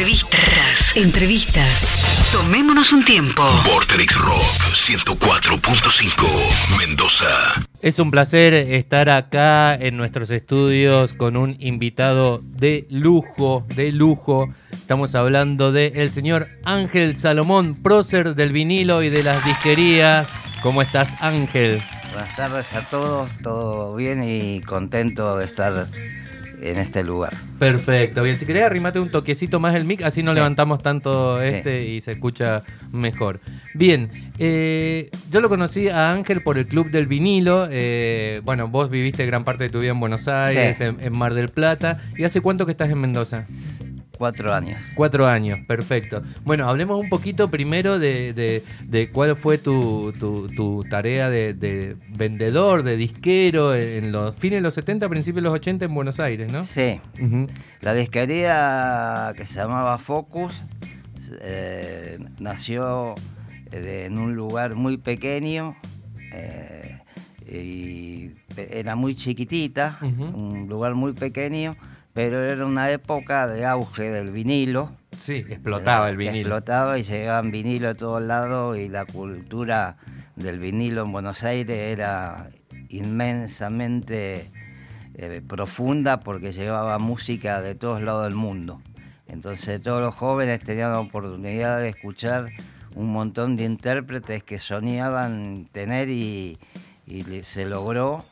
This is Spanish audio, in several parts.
Entrevistas. Entrevistas. Tomémonos un tiempo. Vorterix Rock 104.5 Mendoza. Es un placer estar acá en nuestros estudios con un invitado de lujo, de lujo. Estamos hablando de el señor Ángel Salomón, prócer del vinilo y de las disquerías. ¿Cómo estás, Ángel? Buenas tardes a todos, todo bien y contento de estar en este lugar. Perfecto, bien. Si querés arrimate un toquecito más el mic, así no Sí. levantamos tanto Sí. este y se escucha mejor. Bien, eh, yo lo conocí a Ángel por el Club del Vinilo. eh, bueno, vos viviste gran parte de tu vida en Buenos Aires, Sí. en, en Mar del Plata. ¿Y hace cuánto que estás en Mendoza? Cuatro años. Cuatro años, perfecto. Bueno, hablemos un poquito primero de, de- de cuál fue tu, tu- tu tarea de, de vendedor, de disquero en los fines de los 70, principios de los 80 en Buenos Aires, ¿no? Sí, la disquería que se llamaba Focus eh, nació eh, en un lugar muy pequeño eh, y era muy chiquitita, un lugar muy pequeño, pero era una época de auge del vinilo. Sí, explotaba el vinilo. Explotaba y llegaban vinilo a todos lados y la cultura del vinilo en Buenos Aires era inmensamente eh, profunda porque llevaba música de todos lados del mundo. Entonces todos los jóvenes tenían la oportunidad de escuchar un montón de intérpretes que soñaban tener y, se logró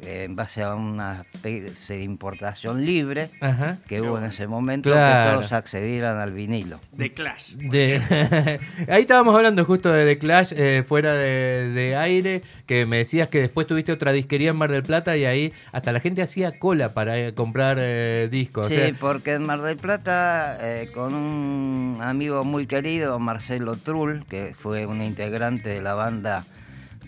en base a una especie de importación libre Ajá. que hubo en ese momento Claro. que todos accedieran al vinilo. de Clash. De- Ahí estábamos hablando justo de The Clash eh, fuera de, de aire, que me decías que después tuviste otra disquería en Mar del Plata y ahí hasta la gente hacía cola para eh, comprar eh, discos. o Sí, sea, porque en Mar del Plata, eh, con un amigo muy querido, Marcelo Trull, que fue un integrante de la banda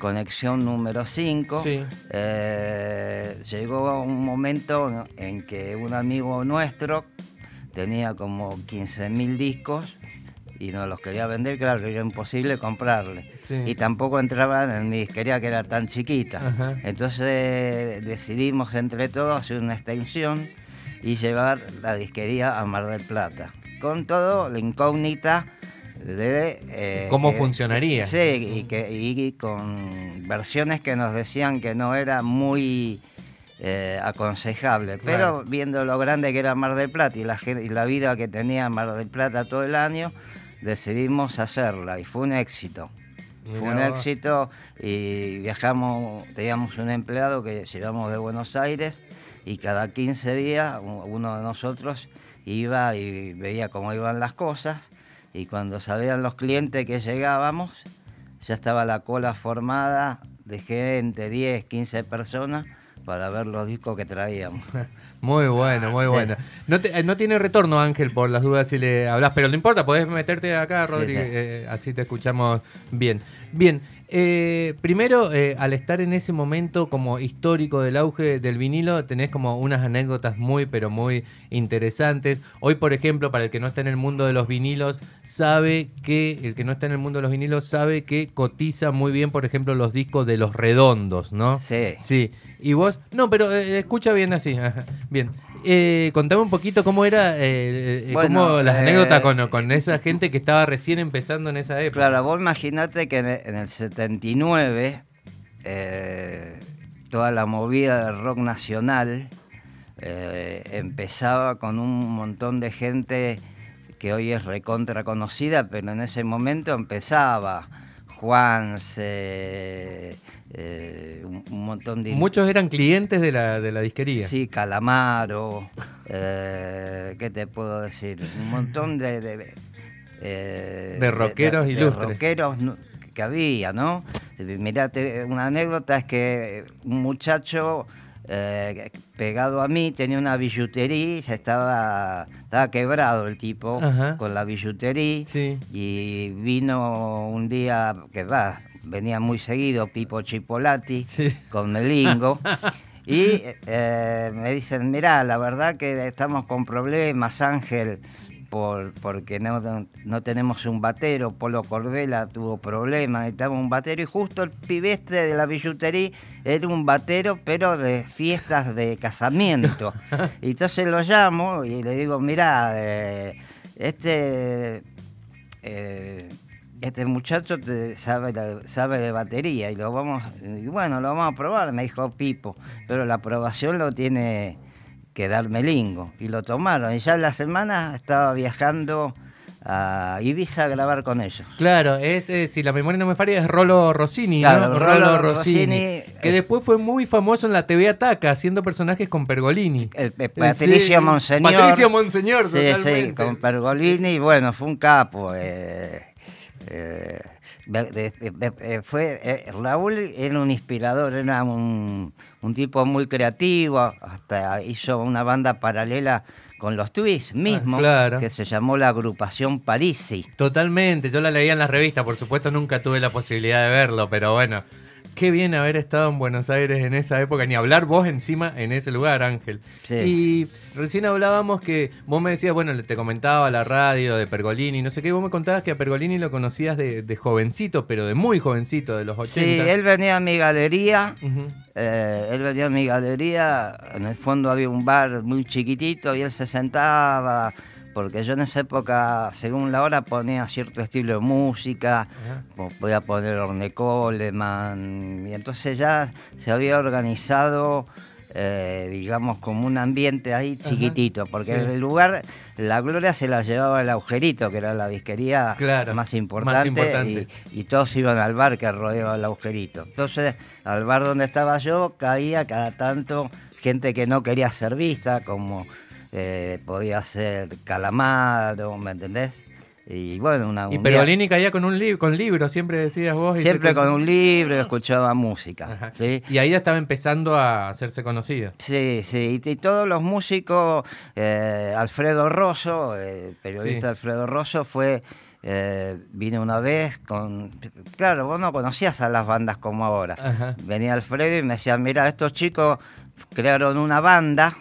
Conexión número 5, Sí. eh, llegó un momento en que un amigo nuestro tenía como 15.000 discos y nos los quería vender, claro, era imposible comprarle. Sí. Y tampoco entraban en mi disquería que era tan chiquita. Ajá. Entonces decidimos entre todos hacer una extensión y llevar la disquería a Mar del Plata. Con todo, la incógnita de... eh, ¿Cómo que- funcionaría? Sí, y, que, y con versiones que nos decían que no era muy eh, aconsejable. Claro. Pero viendo lo grande que era Mar del Plata y la, y la vida que tenía Mar del Plata todo el año, decidimos hacerla y fue un éxito. Fue un éxito y viajamos, teníamos un empleado que llevamos de Buenos Aires y cada 15 días uno de nosotros iba y veía cómo iban las cosas y cuando sabían los clientes que llegábamos, ya estaba la cola formada de gente, 10, 15 personas para ver los discos que traíamos. Muy bueno, muy Sí. bueno. No, te- eh, no tiene retorno, Ángel, por las dudas si le hablas, pero no importa, podés meterte acá, Sí, Rodri, sí. eh, así te escuchamos bien. Bien, eh, primero, eh, al estar en ese momento como histórico del auge del vinilo, tenés como unas anécdotas muy, pero muy interesantes. Hoy, por ejemplo, para el que no está en el mundo de los vinilos, sabe que, el que no está en el mundo de los vinilos, sabe que cotiza muy bien, por ejemplo, los discos de los redondos, ¿no? Sí. Sí, y vos, no, pero eh, escucha bien así, bien. Eh, contame un poquito cómo era, eh, eh, Bueno, cómo las eh, anécdotas con, con esa gente que estaba recién empezando en esa época. Claro, vos imaginate que en el, en el 79 eh, toda la movida del rock nacional empezaba con un montón de gente que hoy es recontra conocida, pero en ese momento empezaba Juan, un, un montón de... Muchos eran clientes de la, de la disquería. Sí, Calamaro, eh, ¿qué te puedo decir? Un montón de... De, eh, De rockeros de- de ilustres. rockeros que había, ¿no? Mirate, una anécdota es que un muchacho eh, pegado a mí tenía una billutería y se estaba, estaba quebrado el tipo Ajá. con la billutería Sí. y vino un día que va, venía muy seguido Pipo Chipolati Sí. con Melingo. Y eh, me dicen, mira, la verdad que estamos con problemas, Ángel, por, porque no, no tenemos un batero, Polo Corbela tuvo problemas, necesitamos un batero, y justo el pibeste de la billutería era un batero, pero de fiestas de casamiento. y entonces lo llamo y le digo, mira, eh, este, eh, este muchacho te sabe, sabe de batería y lo vamos, y bueno, lo vamos a probar, me dijo Pipo, pero la aprobación lo tiene que dar Melingo. Y lo tomaron, y ya en la semana estaba viajando a Ibiza a grabar con ellos. Claro, es, eh, si la memoria no me falla, es Rolo Rossini, Claro, ¿no? Rolo Rossini, Que eh, después fue muy famoso en la TV Ataca, haciendo personajes con Pergolini. El, el Patricio Sí, Monseñor. Patricio Monseñor, Sí, sí, con Pergolini, bueno, fue un capo. eh, eh, de- de- de- de- eh, fue eh, Raúl era un inspirador, era un, un tipo muy creativo, hasta hizo una banda paralela con los Twists mismo, Ah, claro. que se llamó la agrupación Parisi. Totalmente, yo la leía en las revistas, por supuesto nunca tuve la posibilidad de verlo, pero bueno, qué bien haber estado en Buenos Aires en esa época, ni hablar vos encima en ese lugar, Ángel. Sí. Y recién hablábamos que vos me decías, bueno, te comentaba la radio de Pergolini, no sé qué, vos me contabas que a Pergolini lo conocías de, de jovencito, pero de muy jovencito, de los 80. Sí, él venía a mi galería. Eh, él venía a mi galería, en el fondo había un bar muy chiquitito y él se sentaba, porque yo en esa época, según la hora, ponía cierto estilo de música, po- podía poner Orne Coleman, y entonces ya se había organizado, eh, digamos, como un ambiente ahí chiquitito, porque sí. el lugar, la gloria se la llevaba el agujerito, que era la disquería Claro, más más importante, importante. Y, y todos iban al bar que rodeaba el agujerito. Entonces, al bar donde estaba yo, caía cada tanto gente que no quería ser vista, como eh, podía ser Calamaro, ¿me entendés? Y bueno, una Y un día- Pergolini caía con un libro, con libros, siempre decías vos. y siempre con un libro y escuchaba música. Y ahí ya estaba empezando a hacerse conocido. Sí, sí, y, y todos los músicos, eh, Alfredo Rosso, el periodista Sí. Alfredo Rosso fue, eh, vino una vez con, claro, vos no conocías a las bandas como ahora. Ajá. Venía Alfredo y me decía, mira, estos chicos crearon una banda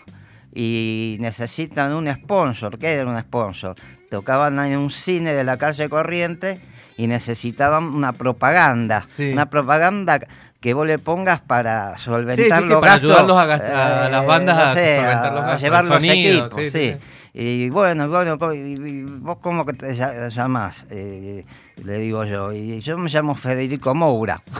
y necesitan un sponsor. ¿Qué era un sponsor? Tocaban en un cine de la calle Corriente y necesitaban una propaganda. Sí. Una propaganda que vos le pongas para solventar Sí, sí, sí, los para gastos. ayudarlos a gast- a las bandas a solventar los gastos, llevar los sonido, equipos, sí. Y bueno, bueno, ¿vos cómo que te lla- llamás? Eh, le digo yo. Y yo me llamo Federico Moura.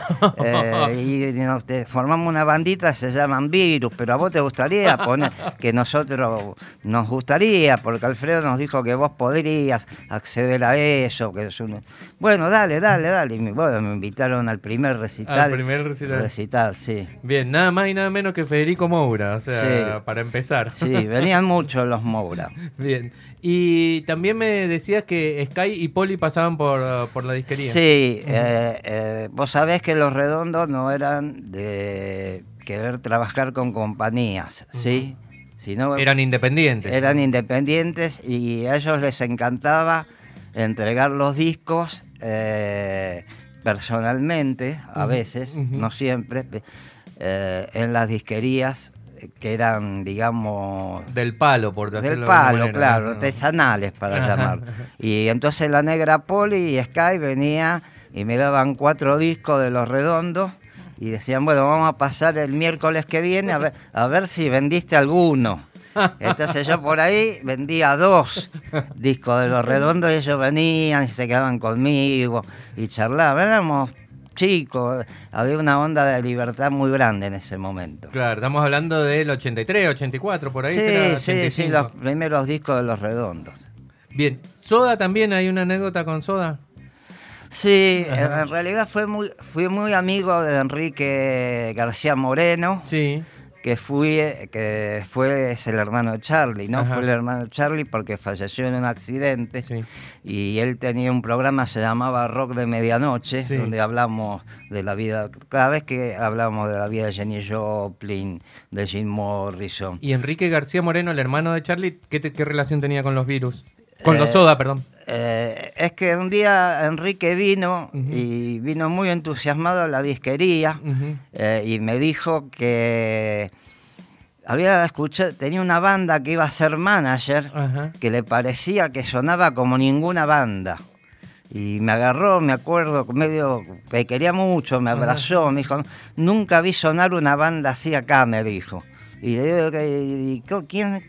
Eh, y nos- formamos una bandita, se llaman Virus, pero a vos te gustaría poner que nosotros nos gustaría, porque Alfredo nos dijo que vos podrías acceder a eso. que es un- Bueno, dale, dale, dale. Y me, bueno, me invitaron al primer recital. Al primer recital. Recital, sí. Bien, nada más y nada menos que Federico Moura, o sea, Sí. para empezar. Sí, venían muchos los Moura. Bien. Y también me decías que Sky y Poli pasaban por, por la disquería. Sí, eh, eh, vos sabés que los redondos no eran de querer trabajar con compañías, ¿sí? Sino Eran independientes. eran independientes y a ellos les encantaba entregar los discos eh, personalmente, a veces, no siempre, eh, en las disquerías que eran, digamos, Del palo, por del decirlo de alguna palo, manera, claro, ¿no? artesanales para llamar. Y entonces la negra Poli y Sky venía y me daban cuatro discos de los redondos y decían, bueno, vamos a pasar el miércoles que viene a ver, a ver si vendiste alguno. Entonces yo por ahí vendía dos discos de los redondos y ellos venían y se quedaban conmigo y charlaban. Éramos chicos, había una onda de libertad muy grande en ese momento. Claro, estamos hablando del 83, 84, por ahí. Sí, será sí, sí, 85. los primeros discos de los redondos. Bien. Soda también, hay una anécdota con Soda. Sí, Ajá. en realidad fue muy, fui muy amigo de Enrique García Moreno, Sí. Que fui, que fue es el hermano de Charlie, ¿no? Ajá. Fue el hermano de Charlie porque falleció en un accidente Sí. y él tenía un programa se llamaba Rock de Medianoche, Sí. donde hablamos de la vida, cada vez que hablamos de la vida de Jenny Joplin, de Jim Morrison. Y Enrique García Moreno, el hermano de Charlie, ¿qué, te- qué relación tenía con los virus? Con los Eh, Soda, perdón. Eh, es que un día Enrique vino y vino muy entusiasmado a la disquería. Eh, y me dijo que había escuchado, tenía una banda que iba a ser manager, que le parecía que sonaba como ninguna banda. Y me agarró, me acuerdo, medio, me quería mucho, me abrazó, me dijo, nunca vi sonar una banda así acá, me dijo. Y le digo, "¿Qué- y ¿quién,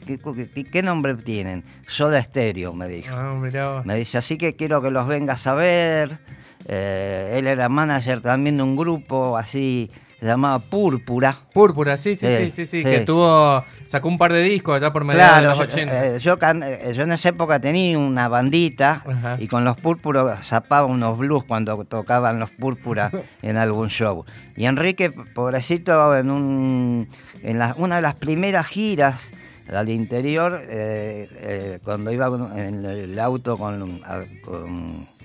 qué, nombre tienen? Soda Estéreo, me dijo. Ah, mirá. Me dice, así que quiero que los vengas a ver. Eh, él era manager también de un grupo así, se llamaba Púrpura. Púrpura, sí, sí, sí, Sí, sí, que tuvo, sacó un par de discos allá por mediados Claro, de los yo, 80. eh, yo, can- eh, yo en esa época tenía una bandita Ajá. y con los púrpuros zapaba unos blues cuando tocaban los púrpuras en algún show. Y Enrique, pobrecito, en, un, en la- una de las primeras giras al interior, eh, eh, cuando iba en el auto con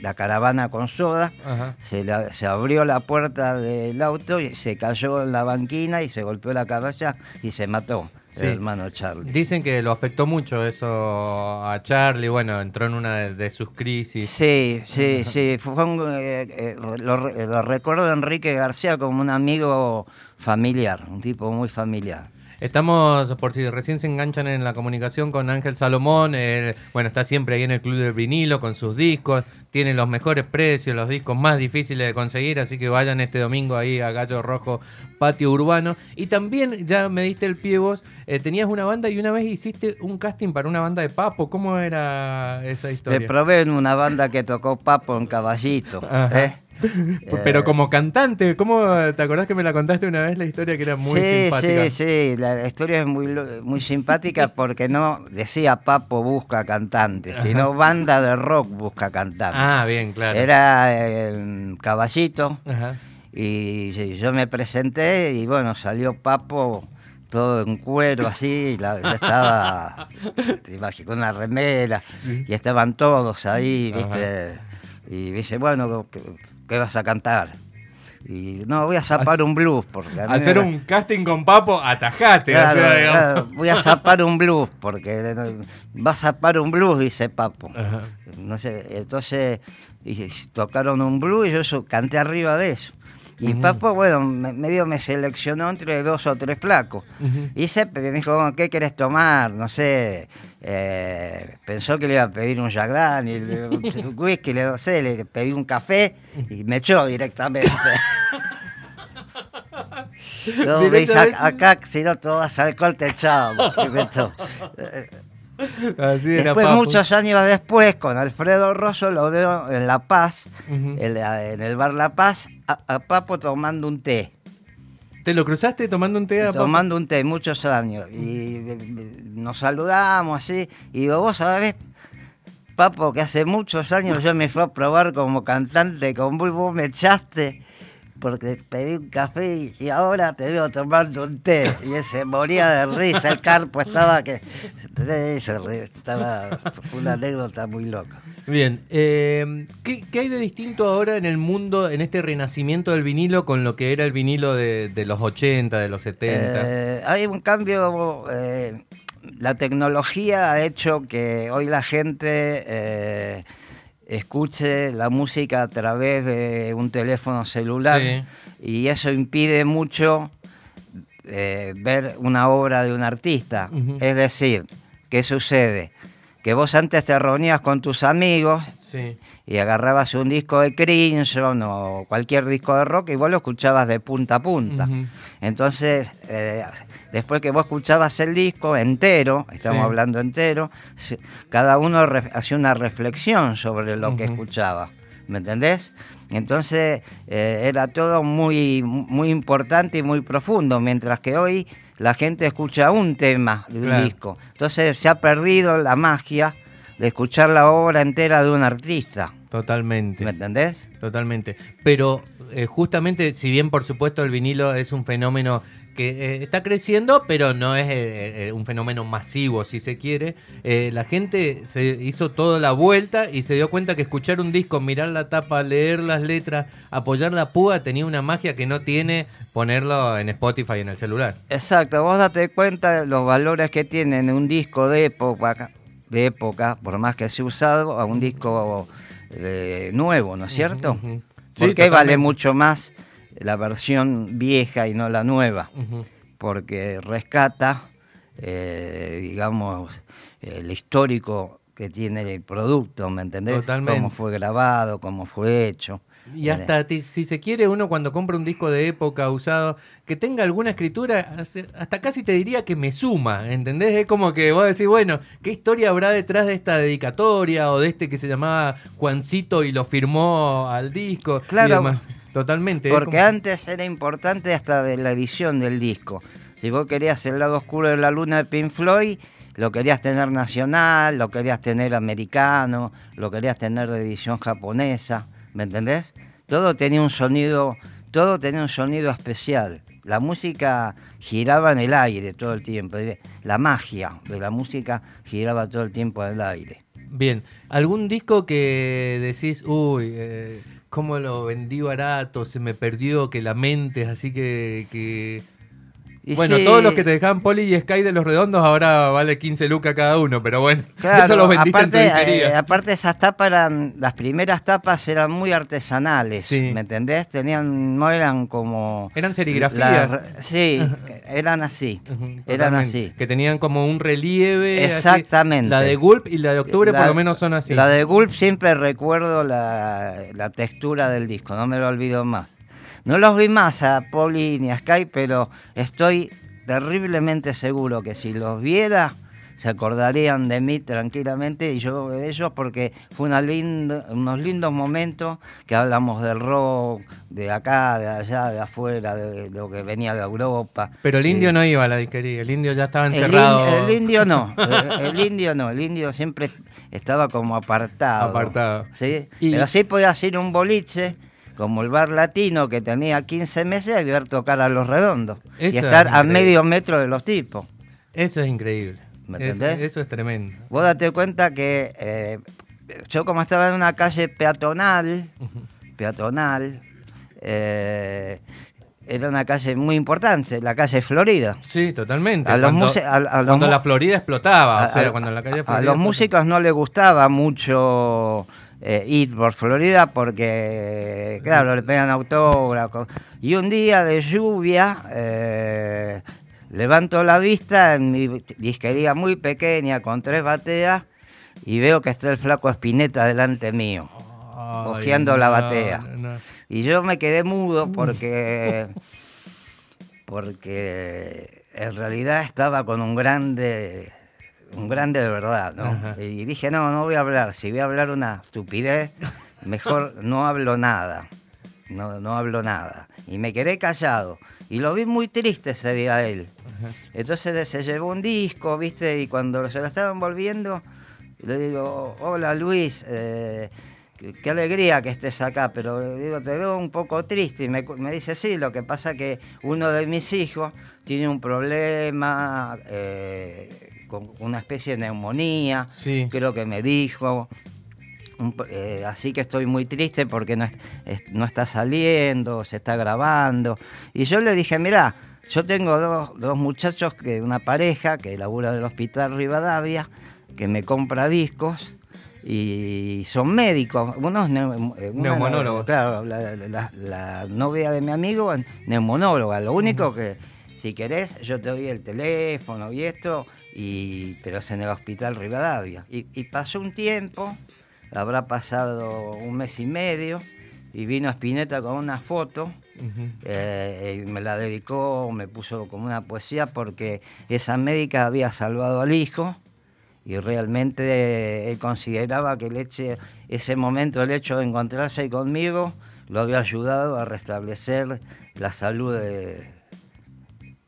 la caravana con soda, se, la- se abrió la puerta del auto y se cayó en la banquina y se golpeó la cabeza y se mató Sí. el hermano Charlie. Dicen que lo afectó mucho eso a Charlie, bueno, entró en una de, de sus crisis. Sí, sí, sí. Fue un, eh, eh, lo, lo recuerdo a Enrique García como un amigo familiar, un tipo muy familiar. Estamos, por si recién se enganchan en la comunicación con Ángel Salomón, él, bueno, está siempre ahí en el Club del Vinilo con sus discos, tiene los mejores precios, los discos más difíciles de conseguir, así que vayan este domingo ahí a Gallo Rojo, Patio Urbano. Y también, ya me diste el pie vos, eh, tenías una banda y una vez hiciste un casting para una banda de Papo, ¿cómo era esa historia? probé en una banda que tocó Papo en Caballito. ¿eh? Pero como cantante, ¿cómo te acordás que me la contaste una vez la historia que era muy sí, simpática? Sí, sí, la historia es muy, muy simpática porque no decía Papo busca cantante, sino banda de rock busca cantante. Ah, bien, claro. Era eh, Caballito. Ajá. Y yo me presenté y bueno, salió Papo todo en cuero así, y la, yo estaba te con una remera y estaban todos ahí, ¿viste? Y dice, bueno, ¿qué, qué vas a cantar? Y no, voy a zapar un blues porque a Hacer un casting con Papo, atajate. o Claro, sea, digamos. claro, voy a zapar un blues porque va a zapar un blues, dice Papo. Ajá. No sé, entonces y tocaron un blues y yo eso- canté arriba de eso. Y Ujú. Papo, bueno, me- medio me seleccionó entre dos o tres flacos. Ujú. Y se me dijo, bueno, ¿qué querés tomar? No sé, eh, pensó que le iba a pedir un Jack Daniel, un whisky, le, no sé, le pedí un café y me echó directamente. No, me dice, acá, si no tomas alcohol te echamos. Así Después, muchos años después, con Alfredo Rosso, lo veo en La Paz, en, la- en el bar La Paz, a, a Papo tomando un té. ¿Te lo cruzaste tomando un té a Papo? Tomando un té, muchos años. Y nos saludamos así. Y digo, vos sabés, Papo, que hace muchos años yo me fui a probar como cantante con vos, vos me echaste porque pedí un café y, ahora te veo tomando un té. Y él se moría de risa, el carpo estaba que... estaba una anécdota muy loca. Bien, eh, ¿qué, qué hay de distinto ahora en el mundo, en este renacimiento del vinilo con lo que era el vinilo de, de los 80, de los 70? Eh, hay un cambio, eh, la tecnología ha hecho que hoy la gente eh, escuche la música a través de un teléfono celular Sí. y eso impide mucho eh, ver una obra de un artista. Es decir, ¿qué sucede? Que vos antes te reunías con tus amigos Sí. y agarrabas un disco de Crimson o cualquier disco de rock y vos lo escuchabas de punta a punta. Entonces, eh, después que vos escuchabas el disco entero, estamos Sí. hablando entero, cada uno hacía una reflexión sobre lo que escuchaba. ¿Me entendés? Entonces eh, era todo muy, muy importante y muy profundo, mientras que hoy la gente escucha un tema de un Claro. disco. Entonces se ha perdido la magia de escuchar la obra entera de un artista. Totalmente. ¿Me entendés? Totalmente. Pero eh, justamente, si bien por supuesto el vinilo es un fenómeno que eh, está creciendo, pero no es eh, un fenómeno masivo, si se quiere, eh, la gente se hizo toda la vuelta y se dio cuenta que escuchar un disco, mirar la tapa, leer las letras, apoyar la púa, tenía una magia que no tiene ponerlo en Spotify en el celular. Exacto, vos date cuenta de los valores que tienen un disco de época, de época, por más que sea usado, a un disco eh, nuevo, ¿no es cierto? Ujú, ujú. ¿Por Sí, qué vale mucho más la versión vieja y no la nueva? Porque rescata, eh, digamos, el histórico que tiene el producto, ¿me entendés? Totalmente. Cómo fue grabado, cómo fue hecho. Y hasta ti- si se quiere uno cuando compra un disco de época usado, que tenga alguna escritura, hasta casi te diría que me suma, ¿entendés? Es como que vos decís, bueno, ¿qué historia habrá detrás de esta dedicatoria o de este que se llamaba Juancito y lo firmó al disco? y Claro. demás? Totalmente. Porque como- antes era importante hasta de la edición del disco. Si vos querías el lado oscuro de la luna de Pink Floyd, lo querías tener nacional, lo querías tener americano, lo querías tener de edición japonesa, ¿me entendés? Todo tenía un sonido, todo tenía un sonido especial. La música giraba en el aire todo el tiempo. La magia de la música giraba todo el tiempo en el aire. Bien, ¿algún disco que decís, uy, eh, cómo lo vendí barato, se me perdió, que la mente, así que... Bueno, sí, todos los que te dejaban Poli y Sky de los redondos ahora vale 15 lucas cada uno, pero bueno, Claro, eso los vendiste en tu aparte, eh, aparte esas tapas eran, las primeras tapas eran muy artesanales, Sí. ¿me entendés? Tenían, no eran como... Eran serigrafías. la- sí, eran así, eran así. Que tenían como un relieve. así. Exactamente. La de Gulp y la de Octubre por lo menos son así. La de Gulp siempre recuerdo la, la textura del disco, no me lo olvido más. No los vi más a Poli ni a Sky, pero estoy terriblemente seguro que si los viera se acordarían de mí tranquilamente y yo de ellos porque fue una linda, unos lindos momentos que hablamos del rock, de acá, de allá, de afuera, de, lo que venía de Europa. Pero el indio Eh, no iba a la disquería, el indio ya estaba el, encerrado. in- el indio no, el, el indio no, el indio siempre estaba como apartado. Apartado. ¿sí? Y- Pero sí podía ir un boliche, como el bar latino que tenía 15 meses, y ver tocar a los redondos. y es estar a medio metro de los tipos. Eso es increíble. ¿Me Eso- entendés? Eso, es tremendo. Vos date cuenta que eh, yo como estaba en una calle peatonal, peatonal, eh, era una calle muy importante, la calle Florida. Sí, totalmente. A los cuando a- a los cuando la Florida explotaba, A- o sea, a- cuando la calle a Florida los explotaba. músicos no les gustaba mucho eh, ir por Florida porque, claro, le pegan autógrafos. Y un día de lluvia, eh, levanto la vista en mi disquería muy pequeña con tres bateas y veo que está el flaco Espineta delante mío. Cojeando la batea. no. Y yo me quedé mudo porque, porque en realidad estaba con un grande, un grande de verdad, ¿no? Ajá. Y dije, no, no voy a hablar. Si voy a hablar una estupidez, mejor no hablo nada. No, no hablo nada. Y me quedé callado. Y lo vi muy triste ese día a él. Entonces se llevó un disco, ¿viste? Y cuando se lo estaban volviendo, le digo, hola Luis, eh, qué, alegría que estés acá, pero digo, te veo un poco triste. Y me, dice, sí, lo que pasa que uno de mis hijos tiene un problema eh, con una especie de neumonía, Sí. creo que me dijo. Un eh, así que estoy muy triste porque no, es- no está saliendo, se está grabando. Y yo le dije, mirá, yo tengo dos, dos muchachos, que una pareja que labura del hospital Rivadavia, que me compra discos y son médicos. Uno es neu- eh, una- Neumonólogo. Claro, la, la- la novia de mi amigo es neumonóloga. Lo único que, si querés, yo te doy el teléfono y esto, y, pero es en el hospital Rivadavia. Y, y pasó un tiempo, habrá pasado un mes y medio, y vino Spinetta con una foto. Eh, y me la dedicó, me puso como una poesía porque esa médica había salvado al hijo y realmente él consideraba que el hecho- ese momento, el hecho de encontrarse conmigo, lo había ayudado a restablecer la salud de,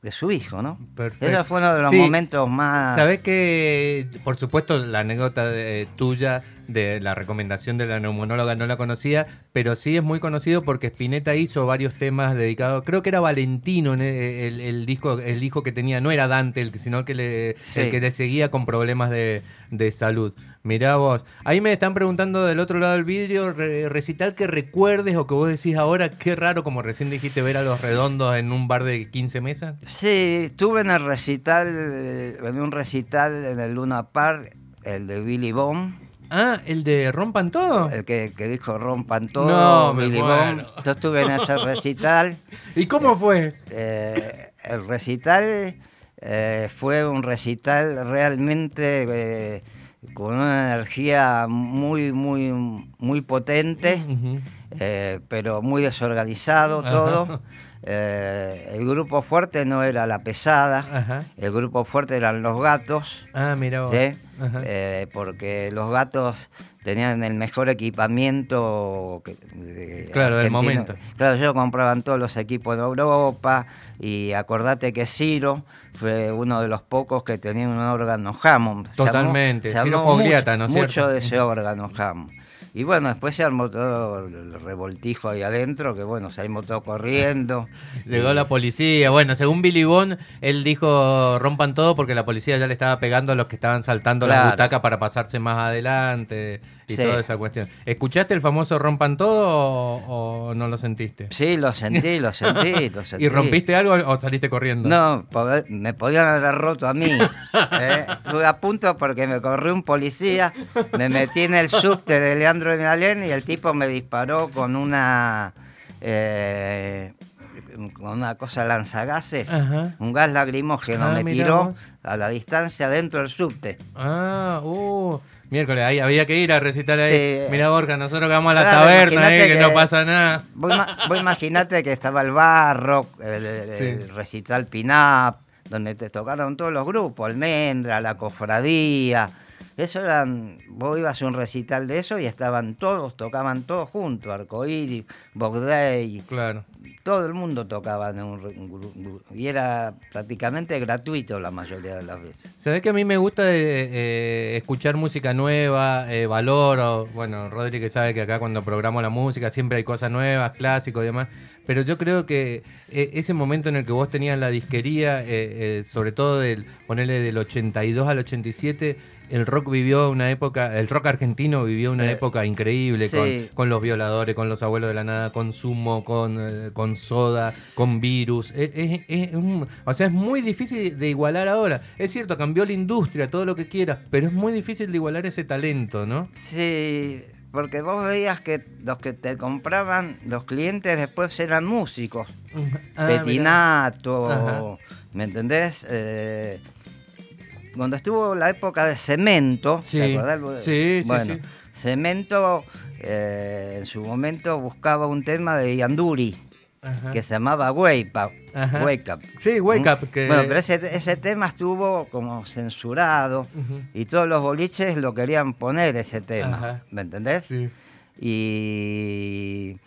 de su hijo, ¿no? Perfecto. Ese fue uno de los Sí. momentos más... Sabés que, por supuesto, la anécdota de- tuya de la recomendación de la neumonóloga no la conocía, pero sí es muy conocido porque Spinetta hizo varios temas dedicados. Creo que era Valentino en el, el disco, el hijo que tenía, no era Dante, el, sino que le, Sí. el que le seguía con problemas de, de salud. Mirá vos. Ahí me están preguntando del otro lado del vidrio, re- recital que recuerdes o que vos decís ahora, qué raro, como recién dijiste, ver a los redondos en un bar de 15 mesas. Sí, estuve en el recital, eh, en un recital en el Luna Park, el de Billy Bond. Ah, el de Rompan Todo. el que, que dijo rompan todo, No, me. Bond. Yo estuve en ese recital. ¿Y cómo fue? Eh, el recital eh, fue un recital realmente eh, con una energía muy, muy, muy potente, eh, pero muy desorganizado todo. Eh, el grupo fuerte no era la pesada, Ajá. el grupo fuerte eran los gatos. Ah. Eh, porque los gatos tenían el mejor equipamiento que, de Claro, del momento. Claro, ellos compraban todos los equipos en Europa y acordate que Ciro fue uno de los pocos que tenía un órgano Hammond. Se Totalmente, se Ciro Fogliata, mucho, ¿no es mucho cierto? de ese órgano Hammond. Y bueno, después se armó todo el revoltijo ahí adentro, que bueno, salimos todos corriendo. Llegó la policía. Bueno, según Billy Bond, él dijo rompan todo porque la policía ya le estaba pegando a los que estaban saltando las Claro. butacas para pasarse más adelante y Sí. toda esa cuestión. ¿Escuchaste el famoso rompan todo o, o no lo sentiste? Sí, lo sentí, lo sentí, lo sentí. ¿Y rompiste algo o saliste corriendo? No, me podían haber roto a mí. ¿eh? Estuve a punto porque me corrió un policía, me metí en el subte de Leandro en Alén y el tipo me disparó con una eh, con una cosa lanzagases, Ajá. un gas lacrimógeno, Ah, me tiró a la distancia dentro del subte. Ah, uh, miércoles, ahí había que ir a recitar ahí. Sí. Mira, Borja, nosotros que vamos a la Claro, taberna, eh, que, que- no pasa nada. Vos, vos imaginate que estaba el barro, el, el- Sí. el recital Pinap, donde te tocaron todos los grupos, Almendra, la cofradía. Eso eran, vos ibas a un recital de eso y estaban todos, tocaban todos juntos, Arcoíris, Bogday, Claro. todo el mundo tocaba en un, re- un gru- gru- y era prácticamente gratuito la mayoría de las veces. Sabés que a mí me gusta eh, eh, escuchar música nueva, eh, valoro, bueno, Rodri que sabe que acá cuando programo la música siempre hay cosas nuevas, clásicos y demás, pero yo creo que eh, ese momento en el que vos tenías la disquería, eh, sobre todo del, ponerle del 82 al 87, el rock vivió una época, el rock argentino vivió una Eh, época increíble sí. con, con los violadores, con los abuelos de la nada, con Sumo, con, eh, con Soda, con Virus. Es- es- es un- o sea, es muy difícil de igualar ahora. Es cierto, cambió la industria, todo lo que quieras, pero es muy difícil de igualar ese talento, ¿no? Sí, porque vos veías que los que te compraban, los clientes después eran músicos. Ah. Petinato. ¿me entendés? Eh, cuando estuvo la época de Cemento, Sí, ¿te acordás? sí, sí, bueno, sí. Cemento eh, en su momento buscaba un tema de Yanduri Ajá. que se llamaba Wake Up. Wake Up. Sí, Wake ¿Mm? Up. Que... Bueno, pero ese, ese tema estuvo como censurado y todos los boliches lo querían poner ese tema, Ajá. ¿me entendés? Sí. Y,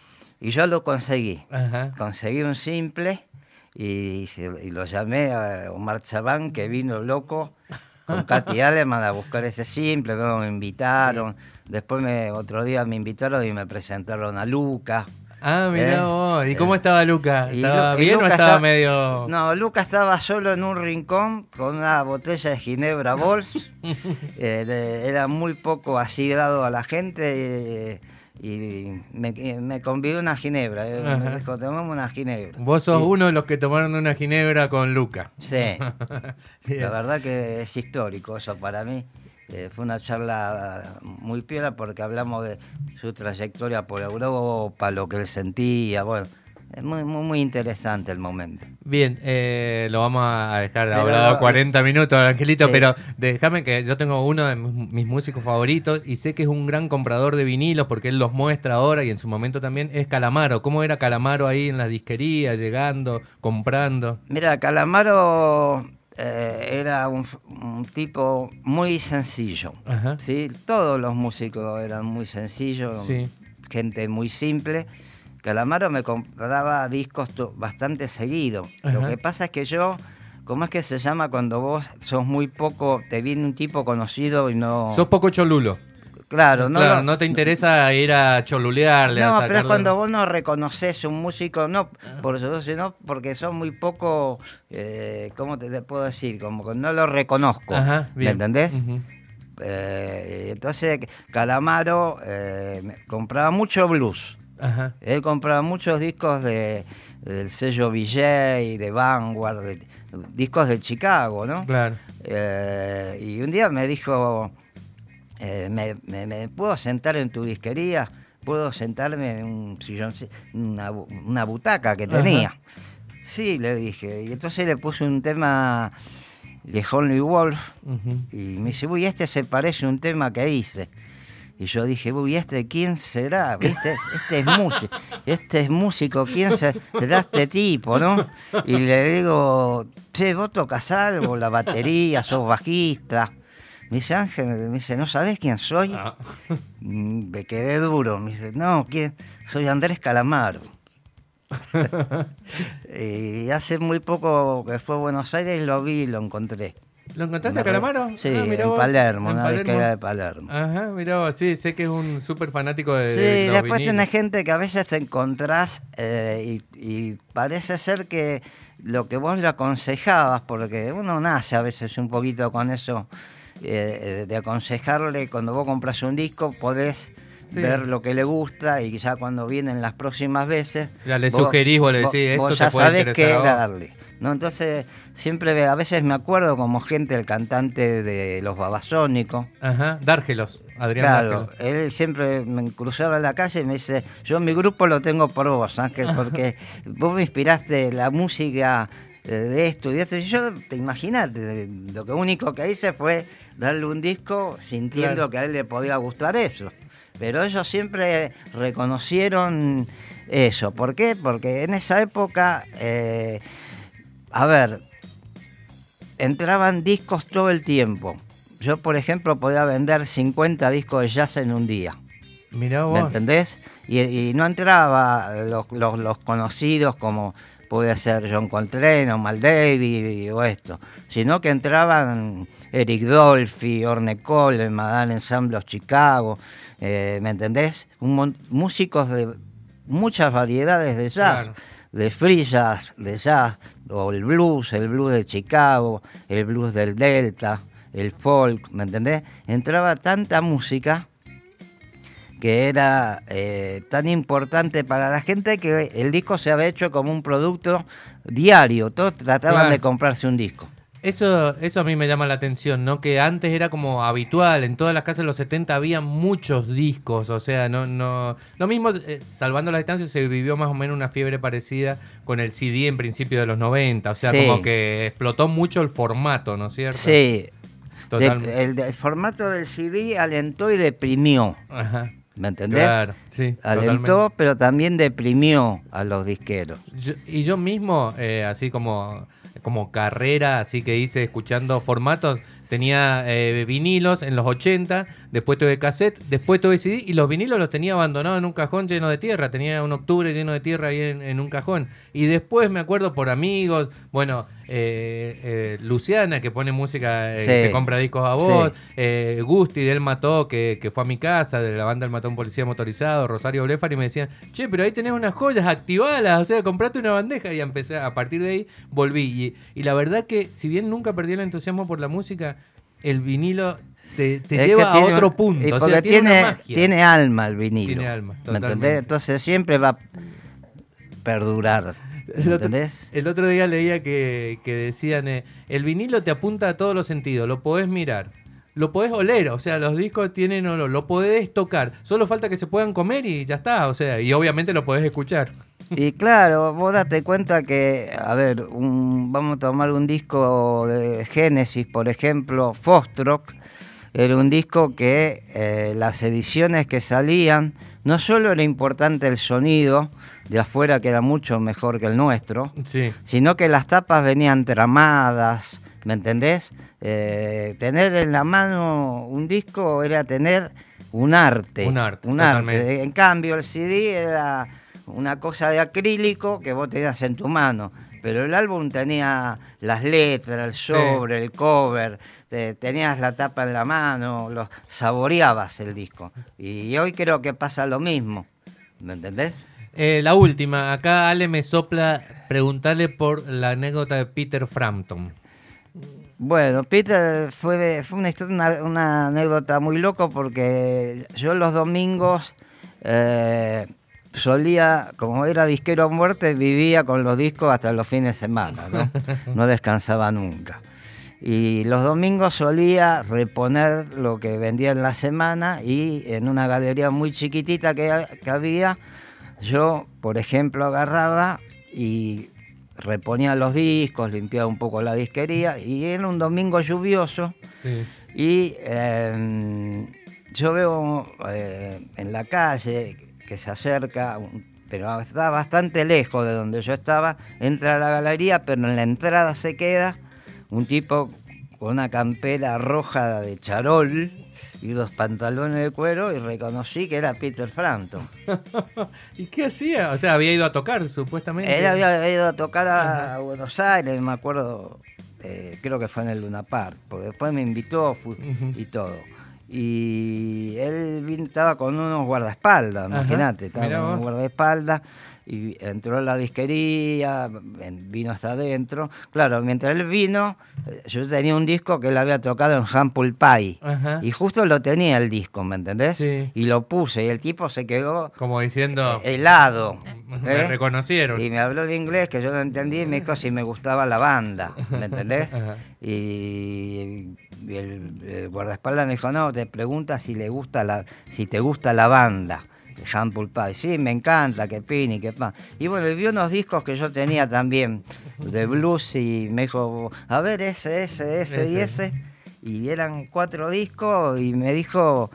y yo lo conseguí. Ajá. Conseguí un simple y, y lo llamé a Omar Chabán, que vino loco con Katy Aleman a buscar ese simple, luego me invitaron. Después me, otro día me invitaron y me presentaron a Luca. Ah, mira Eh, vos. ¿Y eh, cómo estaba Luca? ¿Estaba bien o Luca estaba estaba- medio.? No, Luca estaba solo en un rincón con una botella de Ginebra Bols. Eh, de- era muy poco así dado a la gente y me, me convidó una Ginebra. eh, me dijo, tomemos una Ginebra. Vos sos uno de los que tomaron una ginebra con Luca. Sí, la verdad que es histórico eso para mí. Eh, fue una charla muy piola porque hablamos de su trayectoria por Europa, lo que él sentía. Bueno, es muy, muy, muy interesante el momento. Bien, eh, lo vamos a dejar Pero- hablado 40 minutos, Angelito, Sí. pero déjame que yo tengo uno de mis músicos favoritos y sé que es un gran comprador de vinilos porque él los muestra ahora y en su momento también es Calamaro. ¿Cómo era Calamaro ahí en la disquería, llegando, comprando? Mira, Calamaro eh, era un, tipo muy sencillo. Ajá. ¿sí? Todos los músicos eran muy sencillos, Sí. gente muy simple. Calamaro me compraba discos bastante seguido. Lo que pasa es que yo, ¿cómo es que se llama cuando vos sos muy poco, te viene un tipo conocido y no... Sos poco cholulo. claro, no, claro, no te interesa ir a cholulearle, a No, pero es cuando vos no reconoces un músico, no por eso, sino porque son muy poco, eh, ¿cómo te, puedo decir? Como que no lo reconozco. Ajá, ¿Me bien. entendés? Ujú. Eh, entonces, Calamaro eh, me- compraba mucho blues. Ajá. Él compraba muchos discos de, del sello VJ, de Vanguard, de- discos de Chicago, ¿no? Claro. Eh, y un día me dijo, eh, me, me- me puedo sentar en tu disquería? ¿Puedo sentarme en un sillón, una, bu- una butaca que Ajá. tenía? Sí, le dije. Y entonces le puse un tema de Honey Wolf, y me dice, uy, este se parece a un tema que hice. Y yo dije, uy, ¿este quién será? ¿Viste? Este es músico, este es músico, ¿quién se- será este tipo, no? Y le digo, che, vos tocas algo, la batería, sos bajista. Me dice, Ángel, me dice, ¿no sabés quién soy? Ah. Mm, Me quedé duro. Me dice, no, ¿quién? Soy Andrés Calamaro. y hace muy poco que fue a Buenos Aires lo vi y lo encontré. ¿Lo encontraste a Calamaro? Sí, Ah, mirá en. Palermo, En una Palermo. disquera de Palermo. Ajá, mirá sí, sé que es un súper fanático de, Sí, de los después vinilos. tenés gente que a veces te encontrás eh, y, y parece ser que lo que vos le aconsejabas, porque uno nace a veces un poquito con eso, eh, de aconsejarle cuando vos compras un disco, podés Sí. ver lo que le gusta y ya cuando vienen las próximas veces... Ya le sugerís, vos le decís, esto vos ya sabés qué interesar a vos. darle. ¿no? Entonces, siempre, a veces me acuerdo como gente, el cantante de Los Babasónicos, Ajá, Dárgelos, Adrián Claro, Dárgelos. él siempre me cruzaba en la calle y me dice, yo mi grupo lo tengo por vos, Ángel, porque vos me inspiraste la música de esto y de esto. Y yo, te imagínate, lo que único que hice fue darle un disco sintiendo Claro. que a él le podía gustar eso. Pero ellos siempre reconocieron eso. ¿Por qué? Porque en esa época, eh, a ver, entraban discos todo el tiempo. Yo, por ejemplo, podía vender 50 discos de jazz en un día. Mirá ¿Me vos. entendés? Y, y no entraba los, los- los conocidos como puede ser John Coltrane o Mal David o esto, sino que entraban Eric Dolphy, Orne Cole, Madame Ensemble of Chicago, eh, ¿me entendés? Un músicos de muchas variedades de jazz, Claro. de free jazz, de jazz, o el blues, el blues de Chicago, el blues del Delta, el folk, ¿me entendés? Entraba tanta música que era eh, tan importante para la gente que el disco se había hecho como un producto diario. Todos trataban Claro. de comprarse un disco. Eso, eso a mí me llama la atención, ¿no? Que antes era como habitual, en todas las casas de los 70 había muchos discos, o sea, no, no. Lo mismo, eh, salvando las distancias, se vivió más o menos una fiebre parecida con el CD en principio de los 90, o sea, Sí. como que explotó mucho el formato, ¿no es cierto? Sí, de- el, el formato del CD alentó y deprimió. Ajá. ¿Me entendés? Claro, sí. Alentó, totalmente. pero también deprimió a los disqueros. Yo- y yo mismo, eh, así como, como carrera, así que hice escuchando formatos, tenía eh, vinilos en los 80, después tuve cassette, después tuve CD y los vinilos los tenía abandonados en un cajón lleno de tierra, tenía un octubre lleno de tierra ahí en, en un cajón. Y después me acuerdo por amigos, bueno, eh, eh, Luciana que pone música, eh, Sí. que compra discos a vos, Sí. eh, Gusti del Mató, que, que fue a mi casa, de la banda El Mató un Policía Motorizado, Rosario Blefar, y me decían, che, pero ahí tenés unas joyas, activalas, o sea, comprate una bandeja. Y empecé, a partir de ahí, volví. Y, y la verdad que, si bien nunca perdí el entusiasmo por la música, el vinilo te, lleva a otro punto. y o porque sea, tiene, tiene, una magia. tiene alma el vinilo. Tiene alma, ¿Me entendés? Entonces siempre va a perdurar. ¿Me El otro, entendés? el otro día leía que, que decían, eh, el vinilo te apunta a todos los sentidos, lo podés mirar, lo podés oler, o sea, los discos tienen olor, lo podés tocar, solo falta que se puedan comer y ya está, o sea, y obviamente lo podés escuchar. Y claro, vos date cuenta que, a ver, un- vamos a tomar un disco de Génesis, por ejemplo, Fostrock, era un disco que eh, las ediciones que salían, no solo era importante el sonido de afuera, que era mucho mejor que el nuestro, Sí, sino que las tapas venían tramadas, ¿me entendés? Eh, tener en la mano un disco era tener un arte. Un arte, Un arte. En cambio, el CD era una cosa de acrílico que vos tenías en tu mano. Pero el álbum tenía las letras, el sobre, el cover, te- tenías la tapa en la mano, lo, saboreabas el disco. Y hoy creo que pasa lo mismo, ¿me entendés? Eh, la última, acá Ale me sopla preguntarle por la anécdota de Peter Frampton. Bueno, Peter fue, fue una, historia- una, una anécdota muy loco porque yo los domingos eh, solía, como era disquero a muerte, vivía con los discos hasta los fines de semana, ¿no? No descansaba nunca. Y los domingos solía reponer lo que vendía en la semana y en una galería muy chiquitita que, que había, yo, por ejemplo, agarraba y reponía los discos, limpiaba un poco la disquería y era un domingo lluvioso Sí. y eh, yo veo eh, en la calle que se acerca, pero está bastante lejos de donde yo estaba, entra a la galería, pero en la entrada se queda un tipo con una campera roja de charol y dos pantalones de cuero y reconocí que era Peter Frampton. ¿Y qué hacía? O sea, había ido a tocar, supuestamente. Él había ido a tocar a, Buenos Aires, me acuerdo, eh, creo que fue en el Luna Park, porque después me invitó y todo. Y él estaba con unos guardaespaldas, imagínate, estaba con unos guardaespaldas y entró a la disquería, vino hasta adentro. Claro, mientras él vino, eh, yo tenía un disco que él había tocado en Humble Pie. Ajá. Y justo lo tenía el disco, ¿me entendés? Sí. Y lo puse y el tipo se quedó Como diciendo, eh, helado. me ¿eh? reconocieron. Y me habló en inglés que yo no entendí y me dijo si me gustaba la banda, ¿me entendés? Ajá. Y el, el guardaespaldas me dijo, no, te pregunta si le gusta la, si te gusta la banda. Humble Pie, sí, me encanta, que pini, que pan. Y bueno, y vi unos discos que yo tenía también de blues y me dijo, a ver, ese, ese, ese y Ese. ese. Y eran cuatro discos y me dijo,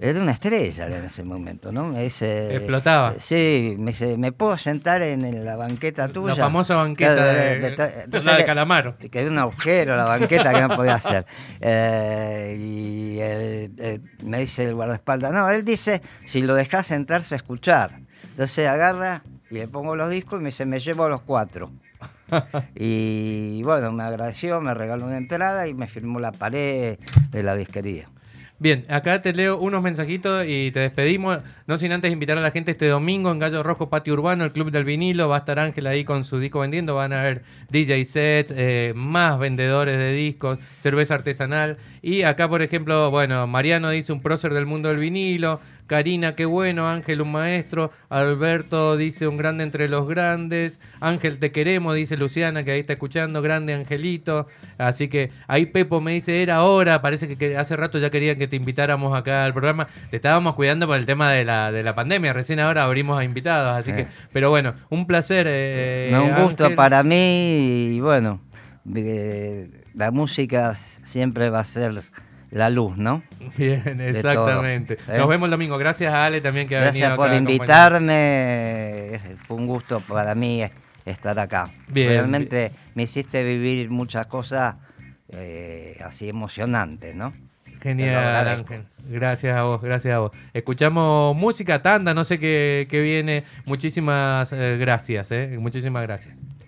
era una estrella en ese momento, ¿no? Me dice, Explotaba. Sí, me dice, ¿me puedo sentar en, la banqueta tuya? La famosa banqueta Claro, de, entonces de Calamaro. te quedó un agujero la banqueta que no podía hacer. Eh, y el- el- me dice el guardaespaldas, no, él dice, si lo dejas sentarse a escuchar. Entonces agarra y le pongo los discos y me dice, me llevo los cuatro. y bueno, me agradeció, me regaló una entrada y me firmó la pared de la disquería. Bien, acá te leo unos mensajitos y te despedimos. No sin antes invitar a la gente este domingo en Gallo Rojo Patio Urbano, el Club del Vinilo. Va a estar Ángel ahí con su disco vendiendo. Van a haber DJ sets, eh, más vendedores de discos, cerveza artesanal. Y acá, por ejemplo, bueno, Mariano dice un prócer del mundo del vinilo. Karina, qué bueno. Ángel, un maestro. Alberto dice un grande entre los grandes. Ángel, te queremos, dice Luciana, que ahí está escuchando. Grande Angelito. Así que ahí Pepo me dice, era hora. Parece que- hace rato ya querían que te invitáramos acá al programa. Te estábamos cuidando por el tema de la, de la pandemia. Recién ahora abrimos a invitados. Así que, pero bueno, un placer. eh, No, un gusto para mí y bueno, eh, la música siempre va a ser la luz, ¿no? Bien, exactamente. todo, ¿eh? Nos vemos el domingo. Gracias a Ale también que ha Gracias venido por acá a acompañarnos. invitarme, fue un gusto para mí estar acá. Bien, Realmente me hiciste vivir muchas cosas eh, así emocionantes, ¿no? Genial. Ángel. Gracias a vos, gracias a vos. Escuchamos música, tanda, no sé qué, qué viene. Muchísimas eh, gracias, eh. Muchísimas gracias.